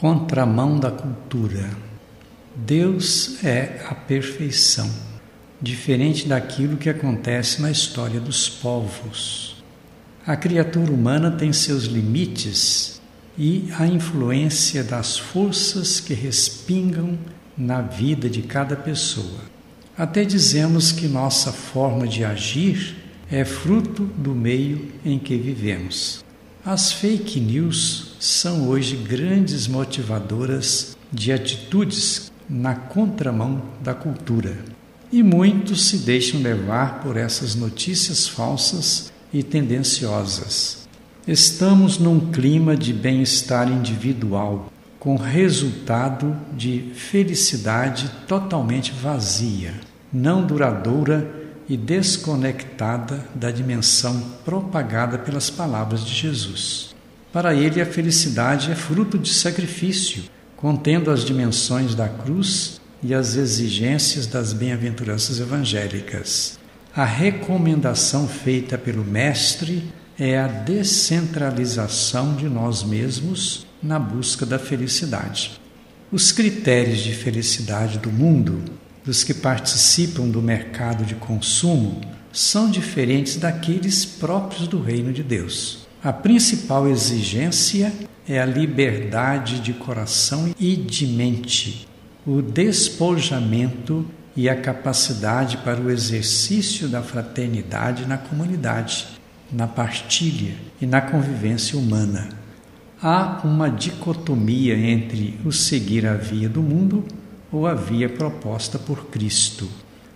Contramão da cultura. Deus é a perfeição, diferente daquilo que acontece na história dos povos. A criatura humana tem seus limites e a influência das forças que respingam na vida de cada pessoa. Até dizemos que nossa forma de agir é fruto do meio em que vivemos. As fake news são hoje grandes motivadoras de atitudes na contramão da cultura. E muitos se deixam levar por essas notícias falsas e tendenciosas. Estamos num clima de bem-estar individual, com resultado de felicidade totalmente vazia, não duradoura e desconectada da dimensão propagada pelas palavras de Jesus. Para ele, a felicidade é fruto de sacrifício, contendo as dimensões da cruz e as exigências das bem-aventuranças evangélicas. A recomendação feita pelo Mestre é a descentralização de nós mesmos na busca da felicidade. Os critérios de felicidade do mundo dos que participam do mercado de consumo são diferentes daqueles próprios do reino de Deus. A principal exigência é a liberdade de coração e de mente, o despojamento e a capacidade para o exercício da fraternidade na comunidade, na partilha e na convivência humana. Há uma dicotomia entre o seguir a via do mundo ou a via proposta por Cristo.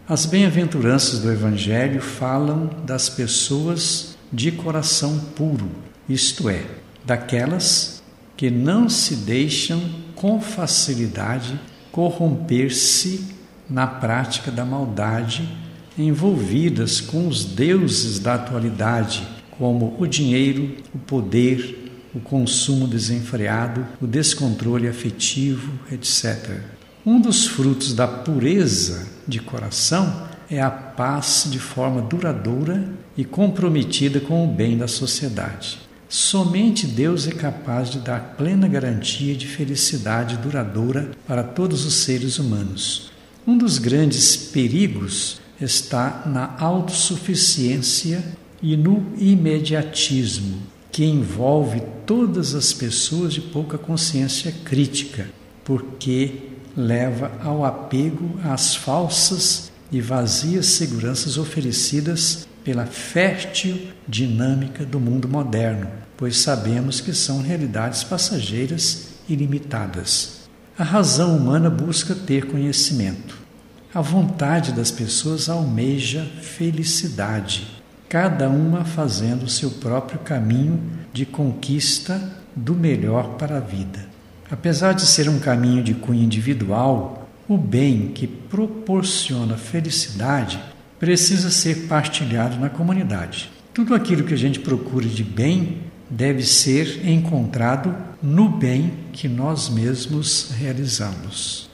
As bem-aventuranças do Evangelho falam das pessoas de coração puro, isto é, daquelas que não se deixam com facilidade corromper-se na prática da maldade, envolvidas com os deuses da atualidade, como o dinheiro, o poder, o consumo desenfreado, o descontrole afetivo, etc. Um dos frutos da pureza de coração é a paz de forma duradoura e comprometida com o bem da sociedade. Somente Deus é capaz de dar plena garantia de felicidade duradoura para todos os seres humanos. Um dos grandes perigos está na autossuficiência e no imediatismo, que envolve todas as pessoas de pouca consciência crítica, porque leva ao apego às falsas e vazias seguranças oferecidas pela fértil dinâmica do mundo moderno, pois sabemos que são realidades passageiras e limitadas. A razão humana busca ter conhecimento. A vontade das pessoas almeja felicidade, cada uma fazendo seu próprio caminho de conquista do melhor para a vida. Apesar de ser um caminho de cunho individual, o bem que proporciona felicidade precisa ser partilhado na comunidade. Tudo aquilo que a gente procura de bem deve ser encontrado no bem que nós mesmos realizamos.